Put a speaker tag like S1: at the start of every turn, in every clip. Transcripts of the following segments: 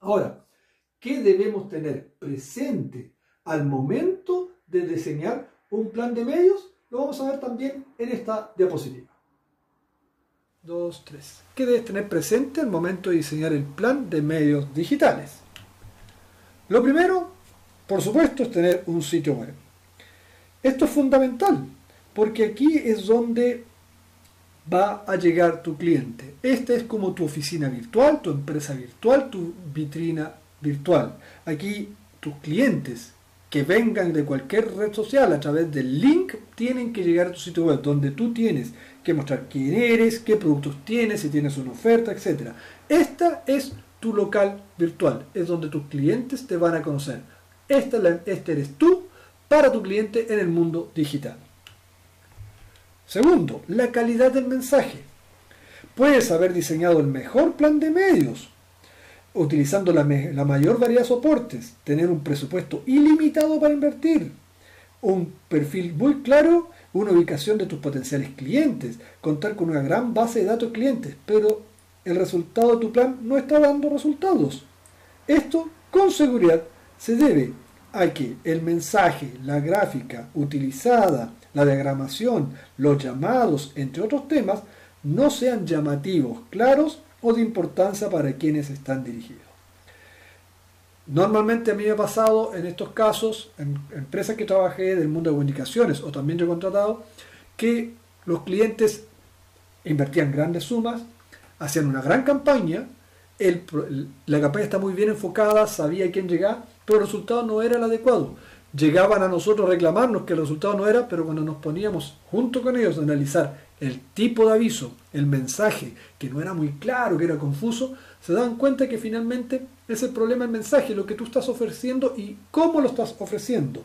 S1: Ahora, ¿qué debemos tener presente al momento de diseñar un plan de medios? Lo vamos a ver también en esta diapositiva. 2, 3. ¿Qué debes tener presente al momento de diseñar el plan de medios digitales? Lo primero, por supuesto, es tener un sitio web. Esto es fundamental, porque aquí es donde va a llegar tu cliente. Esta es como tu oficina virtual, tu empresa virtual, tu vitrina virtual. Aquí tus clientes que vengan de cualquier red social a través del link tienen que llegar a tu sitio web donde tú tienes que mostrar quién eres, qué productos tienes, si tienes una oferta, etc. Esta es tu local virtual, es donde tus clientes te van a conocer. Esta, este eres tú para tu cliente en el mundo digital. Segundo, la calidad del mensaje. Puedes haber diseñado el mejor plan de medios, utilizando la, mayor variedad de soportes, tener un presupuesto ilimitado para invertir, un perfil muy claro, una ubicación de tus potenciales clientes, contar con una gran base de datos clientes, pero el resultado de tu plan no está dando resultados. Esto, con seguridad, se debe a que el mensaje, la gráfica utilizada, la diagramación, los llamados, entre otros temas, no sean llamativos, claros o de importancia para quienes están dirigidos. Normalmente a mí me ha pasado en estos casos, en empresas que trabajé del mundo de comunicaciones o también yo he contratado, que los clientes invertían grandes sumas, hacían una gran campaña, la campaña está muy bien enfocada, sabía quién llegaba, pero el resultado no era el adecuado. Llegaban a nosotros a reclamarnos que el resultado no era, pero cuando nos poníamos junto con ellos a analizar el tipo de aviso, el mensaje, que no era muy claro, que era confuso, se dan cuenta que finalmente es el problema el mensaje, lo que tú estás ofreciendo y cómo lo estás ofreciendo.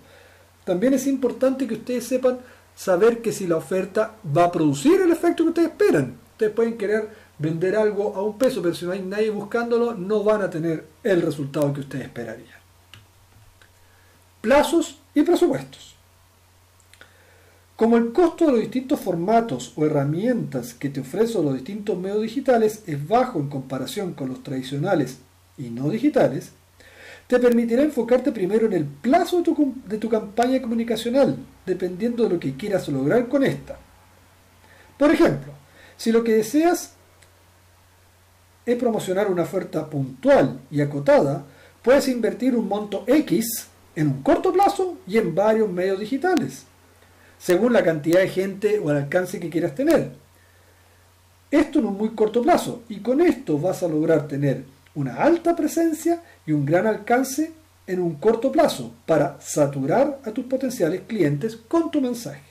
S1: También es importante que ustedes sepan saber que si la oferta va a producir el efecto que ustedes esperan. Ustedes pueden querer vender algo a un peso, pero si no hay nadie buscándolo, no van a tener el resultado que ustedes esperarían. Plazos y presupuestos. Como el costo de los distintos formatos o herramientas que te ofrecen los distintos medios digitales es bajo en comparación con los tradicionales y no digitales, te permitirá enfocarte primero en el plazo de tu, campaña comunicacional, dependiendo de lo que quieras lograr con esta. Por ejemplo, si lo que deseas es promocionar una oferta puntual y acotada, puedes invertir un monto X en un corto plazo y en varios medios digitales, según la cantidad de gente o el alcance que quieras tener. Esto en un muy corto plazo y con esto vas a lograr tener una alta presencia y un gran alcance en un corto plazo para saturar a tus potenciales clientes con tu mensaje.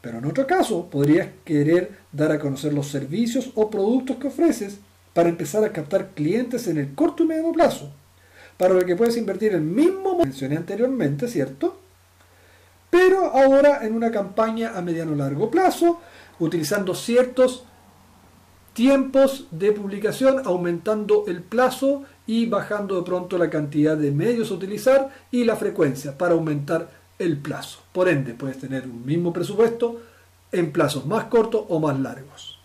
S1: Pero en otro caso, podrías querer dar a conocer los servicios o productos que ofreces para empezar a captar clientes en el corto y medio plazo, para lo que puedes invertir el mismo que mencioné anteriormente, ¿cierto? Pero ahora en una campaña a mediano largo plazo, utilizando ciertos tiempos de publicación, aumentando el plazo y bajando de pronto la cantidad de medios a utilizar y la frecuencia para aumentar el plazo. Por ende, puedes tener un mismo presupuesto en plazos más cortos o más largos.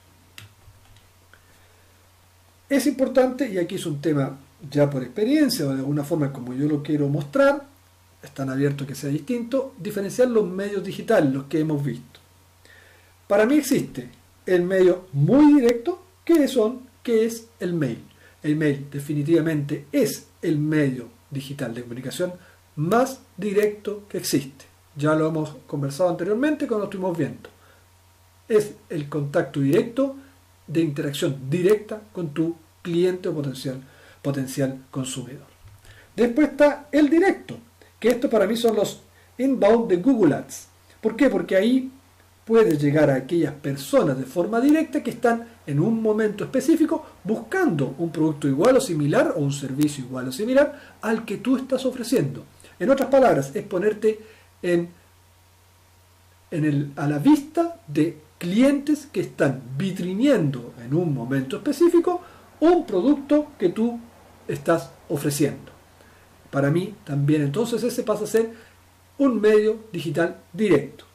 S1: Es importante, y aquí es un tema ya por experiencia o de alguna forma como yo lo quiero mostrar, están abiertos que sea distinto, diferenciar los medios digitales, los que hemos visto. Para mí existe el medio muy directo, que son, que es el mail. El mail definitivamente es el medio digital de comunicación más directo que existe. Ya lo hemos conversado anteriormente cuando estuvimos viendo. Es el contacto directo de interacción directa con tu cliente o potencial, potencial consumidor. Después está el directo, que esto para mí son los inbound de Google Ads. ¿Por qué? Porque ahí puedes llegar a aquellas personas de forma directa que están en un momento específico buscando un producto igual o similar o un servicio igual o similar al que tú estás ofreciendo. En otras palabras, es ponerte a la vista de clientes que están vitriniendo en un momento específico un producto que tú estás ofreciendo. Para mí también entonces ese pasa a ser un medio digital directo.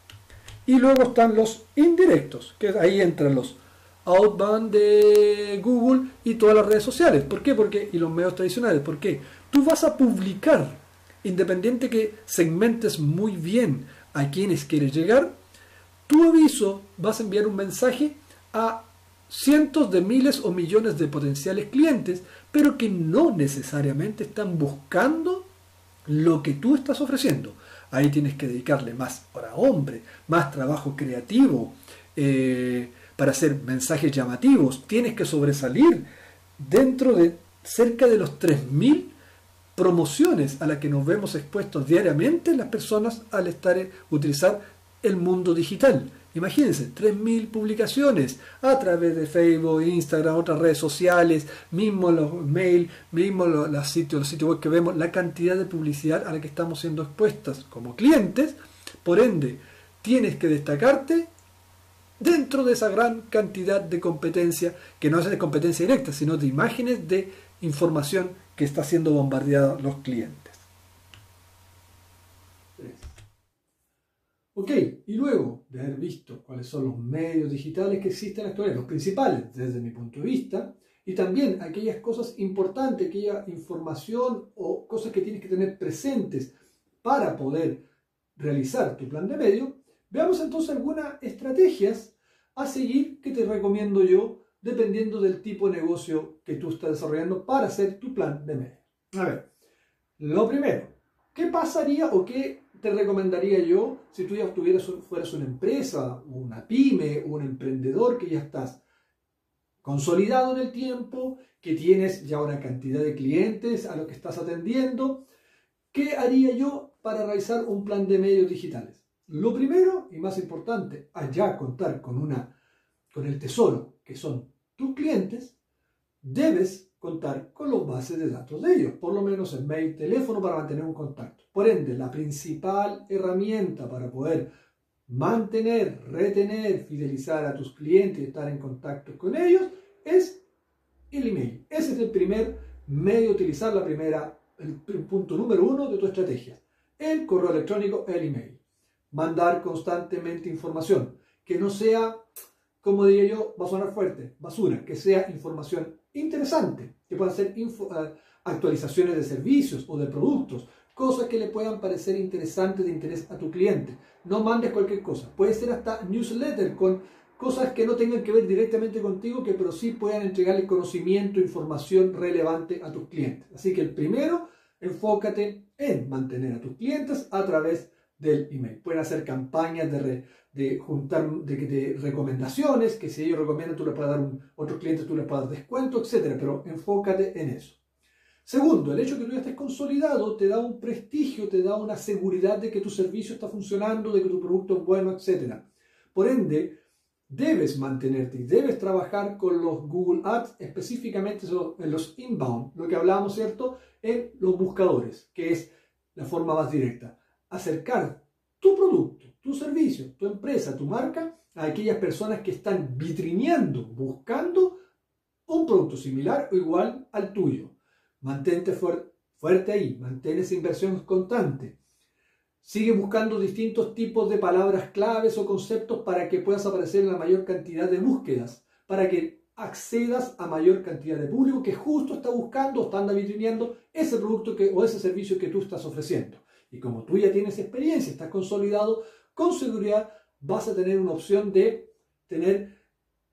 S1: Y luego están los indirectos, que ahí entran los outbound de Google y todas las redes sociales. ¿Por qué? Porque, y los medios tradicionales. ¿Por qué? Tú vas a publicar, independiente que segmentes muy bien a quienes quieres llegar, tu aviso vas a enviar un mensaje a cientos de miles o millones de potenciales clientes, pero que no necesariamente están buscando lo que tú estás ofreciendo. Ahí tienes que dedicarle más hora hombre, más trabajo creativo, eh, para hacer mensajes llamativos. Tienes que sobresalir dentro de cerca de los 3.000 promociones a las que nos vemos expuestos diariamente las personas al estar utilizar el mundo digital. Imagínense, 3.000 publicaciones a través de Facebook, Instagram, otras redes sociales, mismo los mails, mismo los, sitios, los sitios web que vemos, la cantidad de publicidad a la que estamos siendo expuestas como clientes. Por ende, tienes que destacarte dentro de esa gran cantidad de competencia, que no es de competencia directa, sino de imágenes de información que está siendo bombardeada los clientes. Ok, y luego de haber visto cuáles son los medios digitales que existen actualmente, los principales desde mi punto de vista, y también aquellas cosas importantes, aquella información o cosas que tienes que tener presentes para poder realizar tu plan de medio, veamos entonces algunas estrategias a seguir que te recomiendo yo dependiendo del tipo de negocio que tú estás desarrollando para hacer tu plan de medio. A ver, lo primero, ¿qué pasaría o qué te recomendaría yo si tú ya fueras una empresa, una pyme, un emprendedor que ya estás consolidado en el tiempo, que tienes ya una cantidad de clientes a los que estás atendiendo? ¿Qué haría yo para realizar un plan de medios digitales? Lo primero y más importante, allá contar con, una, con el tesoro, que son tus clientes, debes contar con los bases de datos de ellos, por lo menos en mail, teléfono para mantener un contacto. Por ende, la principal herramienta para poder mantener, retener, fidelizar a tus clientes y estar en contacto con ellos es el email. Ese es el primer medio utilizar, la primera, el punto número uno de tu estrategia. El correo electrónico, el email. Mandar constantemente información, que no sea, como diría yo, va a sonar fuerte, basura, que sea información interesante, que puedan ser eh, actualizaciones de servicios o de productos, cosas que le puedan parecer interesantes de interés a tu cliente. No mandes cualquier cosa, puede ser hasta newsletter con cosas que no tengan que ver directamente contigo, que pero sí puedan entregarle conocimiento, información relevante a tus clientes. Así que el primero, enfócate en mantener a tus clientes a través del email. Pueden hacer campañas de, de juntar de, recomendaciones, que si ellos recomiendan tú les puedes dar un, otros clientes tú les puedes dar descuento, etcétera, pero enfócate en eso. Segundo, el hecho de que tú ya estés consolidado te da un prestigio, te da una seguridad de que tu servicio está funcionando, de que tu producto es bueno, etcétera. Por ende, debes mantenerte y debes trabajar con los Google Ads, específicamente en los inbound, lo que hablábamos, ¿cierto? En los buscadores, que es la forma más directa. Acercar tu producto tu servicio, tu empresa, tu marca a aquellas personas que están vitrineando, buscando un producto similar o igual al tuyo. Mantente fuerte ahí, mantén esa inversión constante. Sigue buscando distintos tipos de palabras claves o conceptos para que puedas aparecer en la mayor cantidad de búsquedas, para que accedas a mayor cantidad de público que justo está buscando o está vitrineando ese producto o ese servicio que tú estás ofreciendo. Y como tú ya tienes experiencia, estás consolidado, con seguridad vas a tener una opción de tener,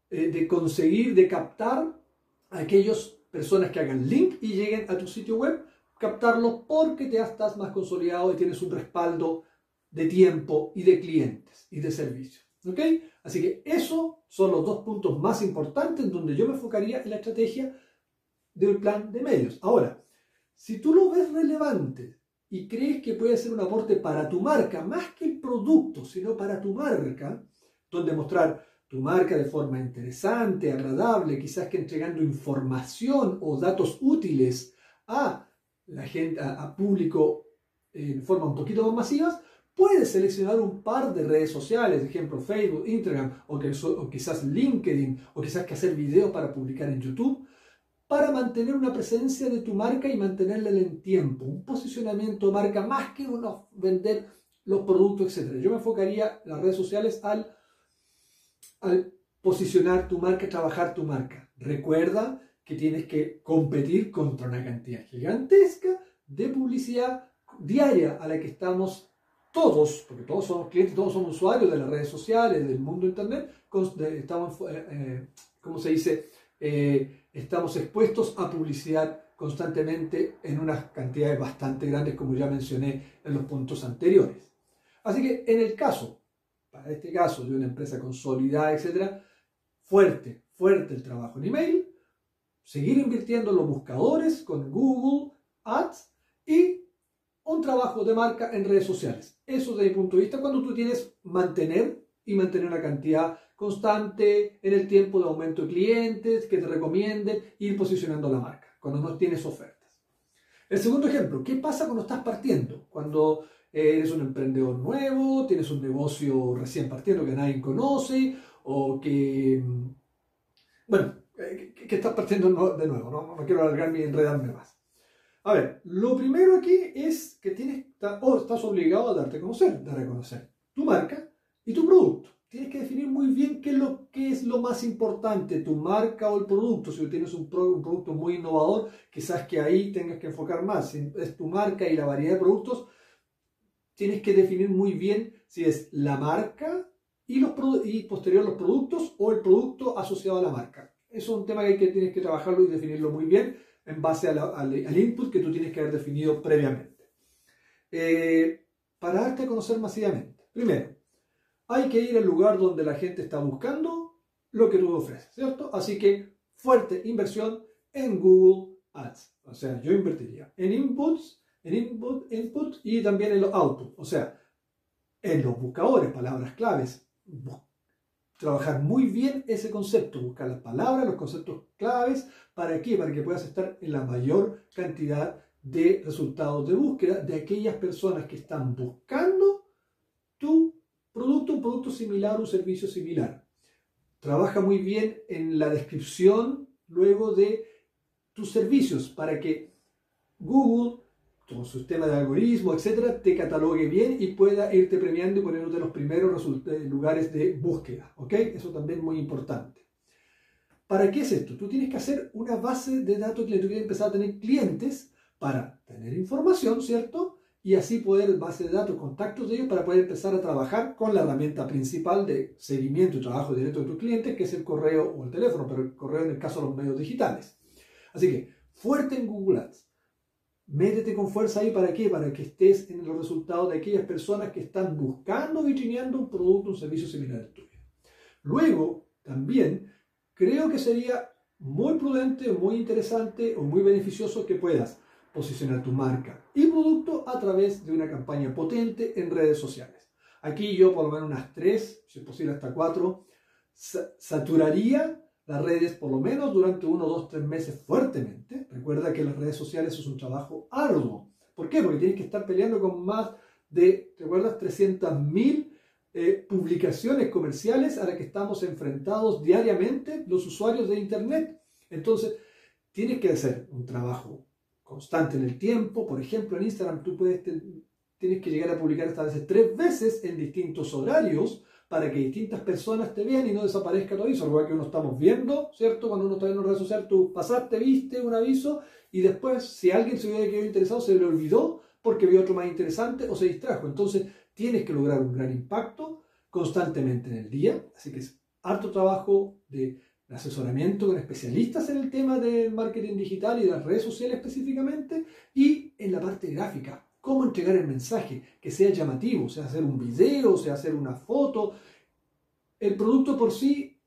S1: eh, de conseguir, de captar a aquellas personas que hagan link y lleguen a tu sitio web, captarlo porque te estás más consolidado y tienes un respaldo de tiempo y de clientes y de servicios. ¿Ok? Así que esos son los dos puntos más importantes en donde yo me enfocaría en la estrategia del plan de medios. Ahora, si tú lo ves relevante, y crees que puede ser un aporte para tu marca, más que el producto, sino para tu marca, donde mostrar tu marca de forma interesante, agradable, quizás que entregando información o datos útiles a la gente, a, público en forma un poquito más masivas, puedes seleccionar un par de redes sociales, ejemplo Facebook, Instagram o quizás LinkedIn o quizás que hacer videos para publicar en YouTube para mantener una presencia de tu marca y mantenerla en el tiempo, un posicionamiento de marca más que uno vender los productos, etc. Yo me enfocaría las redes sociales al, posicionar tu marca, trabajar tu marca. Recuerda que tienes que competir contra una cantidad gigantesca de publicidad diaria a la que estamos todos, porque todos somos clientes, todos somos usuarios de las redes sociales, del mundo internet, estamos, eh, eh, ¿cómo se dice? Eh, estamos expuestos a publicidad constantemente en unas cantidades bastante grandes, como ya mencioné en los puntos anteriores. Así que en el caso, para este caso de una empresa consolidada, etcétera, fuerte, fuerte el trabajo en email, seguir invirtiendo en los buscadores con Google Ads y un trabajo de marca en redes sociales. Eso desde mi punto de vista cuando tú tienes mantener y mantener una cantidad constante en el tiempo de aumento de clientes que te recomienden ir posicionando la marca cuando no tienes ofertas. El segundo ejemplo, ¿qué pasa cuando estás partiendo? Cuando eres un emprendedor nuevo, tienes un negocio recién partiendo que nadie conoce o que, mm, bueno, eh, que, estás partiendo de nuevo, no, no quiero alargarme y enredarme más. A ver, lo primero aquí es que tienes, o estás obligado a darte a conocer, dar a conocer tu marca y tu producto. Tienes que definir muy bien qué es lo, qué es lo más importante, tu marca o el producto. Si tienes un, producto muy innovador, quizás que ahí tengas que enfocar más. Si es tu marca y la variedad de productos, tienes que definir muy bien si es la marca y, los, y posterior los productos o el producto asociado a la marca. Eso es un tema que, que tienes que trabajarlo y definirlo muy bien en base al, input que tú tienes que haber definido previamente. Eh, para darte a conocer masivamente. Primero, hay que ir al lugar donde la gente está buscando lo que tú ofreces, ¿cierto? Así que fuerte inversión en Google Ads. O sea, yo invertiría en inputs, en input, input y también en los outputs. O sea, en los buscadores, palabras claves. Trabajar muy bien ese concepto, buscar las palabras, los conceptos claves. ¿Para qué? Para que puedas estar en la mayor cantidad de resultados de búsqueda de aquellas personas que están buscando tu producto, un producto similar, un servicio similar. Trabaja muy bien en la descripción luego de tus servicios para que Google, tu sistema de algoritmo, etcétera, te catalogue bien y pueda irte premiando y poniéndote los primeros lugares de búsqueda. ¿Ok? Eso también es muy importante. ¿Para qué es esto? Tú tienes que hacer una base de datos que tú quieres empezar a tener clientes para tener información, ¿cierto? Y así poder, base de datos, contactos de ellos para poder empezar a trabajar con la herramienta principal de seguimiento y trabajo directo de tus clientes, que es el correo o el teléfono, pero el correo en el caso de los medios digitales. Así que, fuerte en Google Ads. Métete con fuerza ahí para qué? Para que estés en los resultados de aquellas personas que están buscando vitrineando un producto, un servicio similar al tuyo. Luego, también, creo que sería muy prudente, muy interesante o muy beneficioso que puedas posicionar tu marca y producto a través de una campaña potente en redes sociales. Aquí yo por lo menos unas tres, si es posible hasta cuatro, saturaría las redes por lo menos durante uno, dos, tres meses fuertemente. Recuerda que las redes sociales es un trabajo arduo. ¿Por qué? Porque tienes que estar peleando con más de, ¿te acuerdas? 300.000 eh, publicaciones comerciales a las que estamos enfrentados diariamente los usuarios de Internet. Entonces, tienes que hacer un trabajo constante en el tiempo. Por ejemplo, en Instagram tú puedes tienes que llegar a publicar hasta veces tres veces en distintos horarios para que distintas personas te vean y no desaparezca tu aviso. Igual que uno estamos viendo, ¿cierto? Cuando uno está en una red social, tú pasaste, viste un aviso y después, si alguien se hubiera quedado interesado, se le olvidó porque vio otro más interesante o se distrajo. Entonces, tienes que lograr un gran impacto constantemente en el día. Así que es harto trabajo de asesoramiento con especialistas en el tema del marketing digital y las redes sociales específicamente, y en la parte gráfica, cómo entregar el mensaje, que sea llamativo, sea hacer un video, sea hacer una foto. El producto por sí,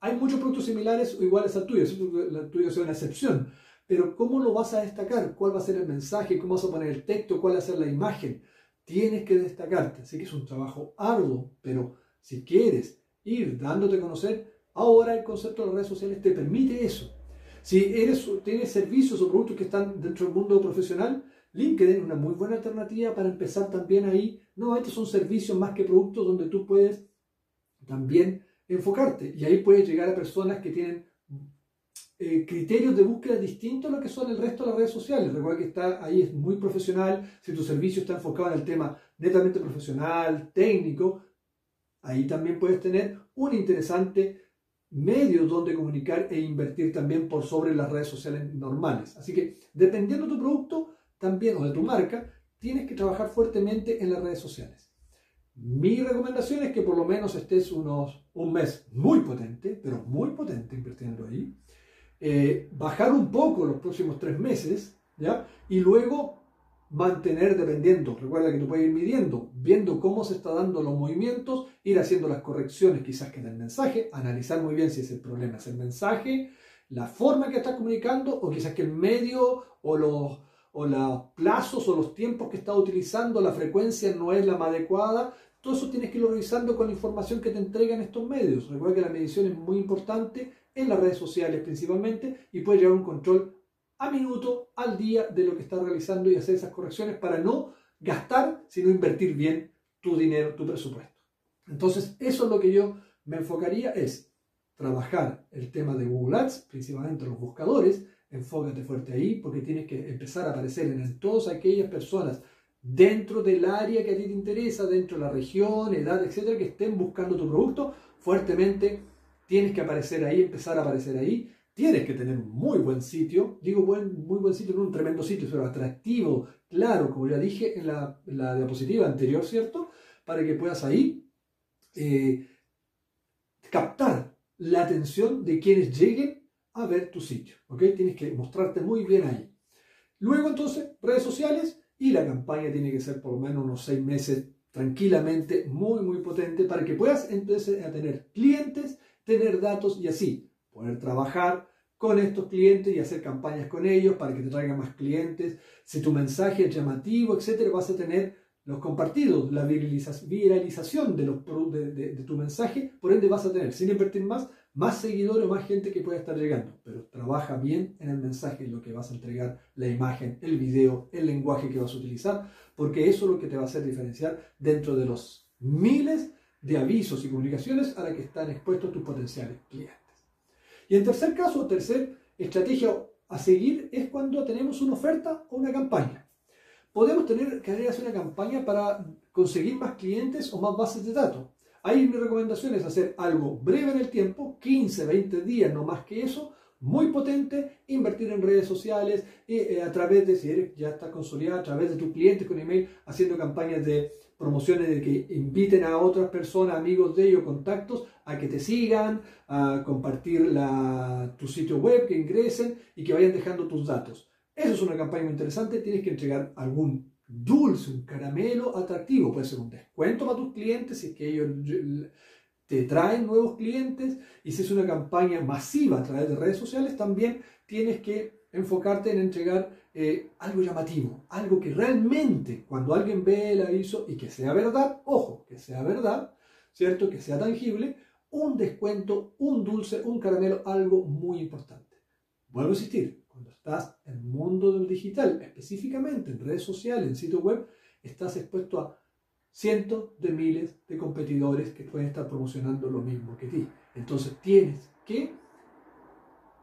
S1: hay muchos productos similares o iguales al tuyo, el tuyo sea una excepción, pero ¿cómo lo vas a destacar? ¿Cuál va a ser el mensaje? ¿Cómo vas a poner el texto? ¿Cuál va a ser la imagen? Tienes que destacarte, así que es un trabajo arduo, pero si quieres ir dándote a conocer, Ahora el concepto de las redes sociales te permite eso. Si eres, tienes servicios o productos que están dentro del mundo profesional, LinkedIn es una muy buena alternativa para empezar también ahí. Nuevamente son servicios más que productos donde tú puedes también enfocarte. Y ahí puedes llegar a personas que tienen eh, criterios de búsqueda distintos a lo que son el resto de las redes sociales. Recuerda que está ahí es muy profesional. Si tu servicio está enfocado en el tema netamente profesional, técnico, ahí también puedes tener un interesante medios donde comunicar e invertir también por sobre las redes sociales normales. Así que dependiendo de tu producto también o de tu marca, tienes que trabajar fuertemente en las redes sociales. Mi recomendación es que por lo menos estés unos un mes muy potente, pero muy potente invirtiendo ahí. Eh, bajar un poco los próximos tres meses, ¿ya? Y luego mantener dependiendo. Recuerda que tú puedes ir midiendo, viendo cómo se está dando los movimientos, ir haciendo las correcciones quizás que el mensaje, analizar muy bien si es el problema es el mensaje, la forma que estás comunicando o quizás que el medio o los, o los plazos o los tiempos que estás utilizando, la frecuencia no es la más adecuada. Todo eso tienes que irlo revisando con la información que te entregan estos medios. Recuerda que la medición es muy importante en las redes sociales principalmente y puede llevar un control a minuto, al día de lo que estás realizando y hacer esas correcciones para no gastar, sino invertir bien tu dinero, tu presupuesto. Entonces, eso es lo que yo me enfocaría, es trabajar el tema de Google Ads, principalmente los buscadores, enfócate fuerte ahí porque tienes que empezar a aparecer en todas aquellas personas dentro del área que a ti te interesa, dentro de la región, edad, etcétera, que estén buscando tu producto. Fuertemente, tienes que aparecer ahí, empezar a aparecer ahí, Tienes que tener un muy buen sitio, digo buen, muy buen sitio, no un tremendo sitio, pero atractivo, claro, como ya dije en la, diapositiva anterior, ¿cierto? Para que puedas ahí eh, captar la atención de quienes lleguen a ver tu sitio, ¿ok? Tienes que mostrarte muy bien ahí. Luego entonces, redes sociales y la campaña tiene que ser por lo menos unos seis meses tranquilamente, muy, muy potente para que puedas empezar a tener clientes, tener datos y así poder trabajar con estos clientes y hacer campañas con ellos para que te traigan más clientes. Si tu mensaje es llamativo, etcétera, vas a tener los compartidos, la viralización de, los, de, tu mensaje, por ende vas a tener, sin invertir más, más seguidores más gente que pueda estar llegando. Pero trabaja bien en el mensaje, lo que vas a entregar, la imagen, el video, el lenguaje que vas a utilizar, porque eso es lo que te va a hacer diferenciar dentro de los miles de avisos y comunicaciones a las que están expuestos tus potenciales clientes. Y en tercer caso, tercer estrategia a seguir es cuando tenemos una oferta o una campaña. Podemos tener que hacer una campaña para conseguir más clientes o más bases de datos. Ahí mi recomendación es hacer algo breve en el tiempo, 15, 20 días, no más que eso, muy potente, invertir en redes sociales y eh, a través de, si eres, ya está consolidado, a través de tus clientes con email, haciendo campañas de promociones de que inviten a otras personas, amigos de ellos, contactos, a que te sigan, a compartir tu sitio web, que ingresen y que vayan dejando tus datos. Eso es una campaña muy interesante, tienes que entregar algún dulce, un caramelo atractivo, puede ser un descuento para tus clientes si es que ellos te traen nuevos clientes y si es una campaña masiva a través de redes sociales, también tienes que enfocarte en entregar eh, algo llamativo, algo que realmente cuando alguien ve el aviso y que sea verdad, ojo, que sea verdad, ¿cierto? Que sea tangible, un descuento, un dulce, un caramelo, algo muy importante. Vuelvo a insistir, cuando estás en el mundo del digital, específicamente en redes sociales, en sitio web, estás expuesto a cientos de miles de competidores que pueden estar promocionando lo mismo que ti. Entonces tienes que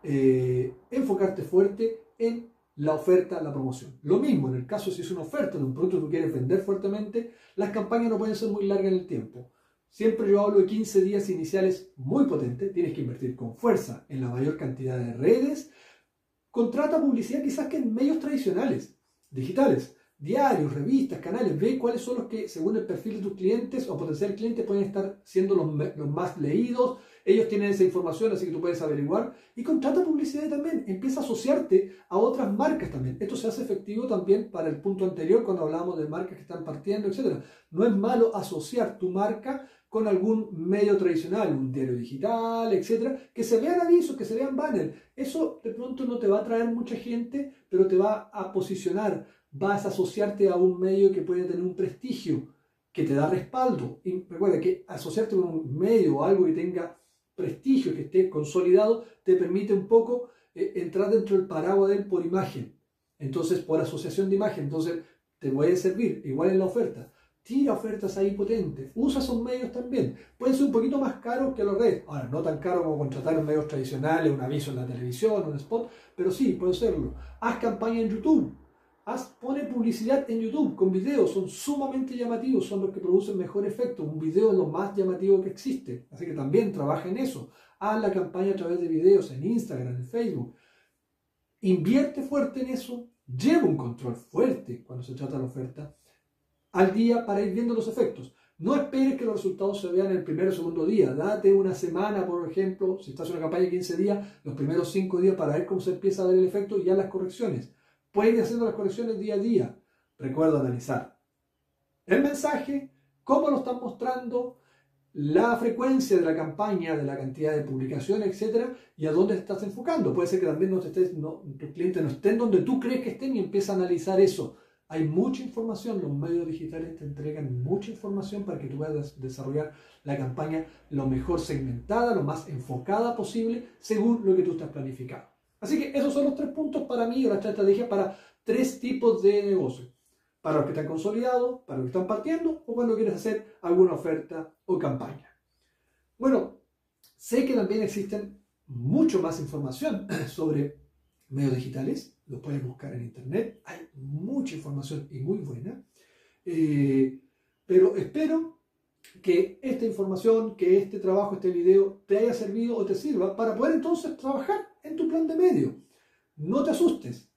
S1: eh, enfocarte fuerte en la oferta, la promoción. Lo mismo en el caso si es una oferta de un producto que tú quieres vender fuertemente, las campañas no pueden ser muy largas en el tiempo. Siempre yo hablo de 15 días iniciales muy potentes, tienes que invertir con fuerza en la mayor cantidad de redes. Contrata publicidad quizás que en medios tradicionales, digitales, diarios, revistas, canales, ve cuáles son los que según el perfil de tus clientes o potencial clientes pueden estar siendo los, los más leídos, ellos tienen esa información, así que tú puedes averiguar. Y contrata publicidad también. Empieza a asociarte a otras marcas también. Esto se hace efectivo también para el punto anterior, cuando hablábamos de marcas que están partiendo, etc. No es malo asociar tu marca con algún medio tradicional, un diario digital, etcétera, que se vean avisos, que se vean banners. Eso de pronto no te va a traer mucha gente, pero te va a posicionar. Vas a asociarte a un medio que puede tener un prestigio, que te da respaldo. Recuerda que asociarte con un medio o algo que tenga prestigio, que esté consolidado, te permite un poco eh, entrar dentro del paraguas de él por imagen. Entonces, por asociación de imagen. Entonces, te puede servir, igual en la oferta. Tira ofertas ahí potentes. Usa esos medios también. Pueden ser un poquito más caros que los redes. Ahora, no tan caro como contratar medios tradicionales, un aviso en la televisión, un spot, pero sí, puede serlo. Haz campaña en YouTube pone publicidad en YouTube con videos, son sumamente llamativos, son los que producen mejor efecto. Un video es lo más llamativo que existe, así que también trabaja en eso. haz la campaña a través de videos en Instagram, en Facebook. Invierte fuerte en eso, lleva un control fuerte cuando se trata de la oferta al día para ir viendo los efectos. No esperes que los resultados se vean el primer o segundo día. Date una semana, por ejemplo, si estás en una campaña de 15 días, los primeros 5 días para ver cómo se empieza a ver el efecto y ya las correcciones. Puedes ir haciendo las correcciones día a día. Recuerda analizar el mensaje, cómo lo están mostrando, la frecuencia de la campaña, de la cantidad de publicaciones, etcétera, y a dónde estás enfocando. Puede ser que también no estés, no, tus clientes no estén donde tú crees que estén y empieza a analizar eso hay mucha información, los medios digitales te entregan mucha información para que tú puedas desarrollar la campaña lo mejor segmentada, lo más enfocada posible, según lo que tú estás planificando. Así que esos son los tres puntos para mí, o la estrategia para tres tipos de negocios. Para los que están consolidados, para los que están partiendo o cuando quieres hacer alguna oferta o campaña. Bueno, sé que también existen mucho más información sobre medios digitales, lo puedes buscar en internet, hay mucha información y muy buena, eh, pero espero que esta información, que este trabajo, este video te haya servido o te sirva para poder entonces trabajar en tu plan de medio. No te asustes.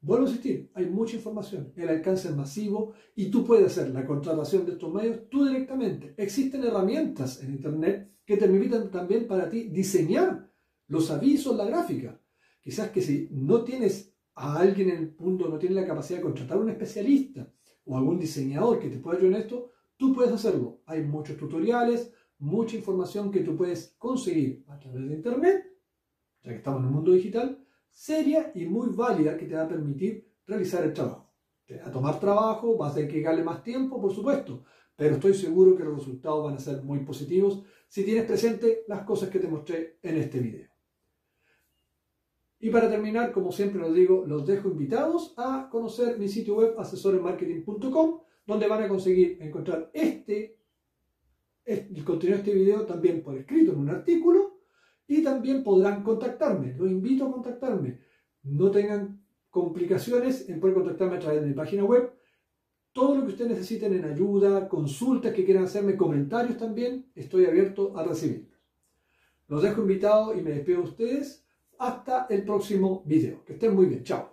S1: Vuelvo a insistir, hay mucha información, el alcance es masivo y tú puedes hacer la contratación de estos medios tú directamente. Existen herramientas en Internet que te permiten también para ti diseñar los avisos, la gráfica. Quizás que si no tienes a alguien en el mundo, no tienes la capacidad de contratar a un especialista o algún diseñador que te pueda ayudar en esto, tú puedes hacerlo. Hay muchos tutoriales, mucha información que tú puedes conseguir a través de Internet, ya que estamos en un mundo digital, seria y muy válida que te va a permitir realizar el trabajo. Te va a tomar trabajo, vas a darle más tiempo, por supuesto, pero estoy seguro que los resultados van a ser muy positivos si tienes presente las cosas que te mostré en este video. Y para terminar, como siempre los digo, los dejo invitados a conocer mi sitio web asesoremarketing.com, donde van a conseguir encontrar este, el contenido de este video también por escrito en un artículo y también podrán contactarme. Los invito a contactarme. No tengan complicaciones en poder contactarme a través de mi página web. Todo lo que ustedes necesiten en ayuda, consultas que quieran hacerme, comentarios también, estoy abierto a recibirlos. Los dejo invitados y me despido de ustedes hasta el próximo video. Que estén muy bien. Chao.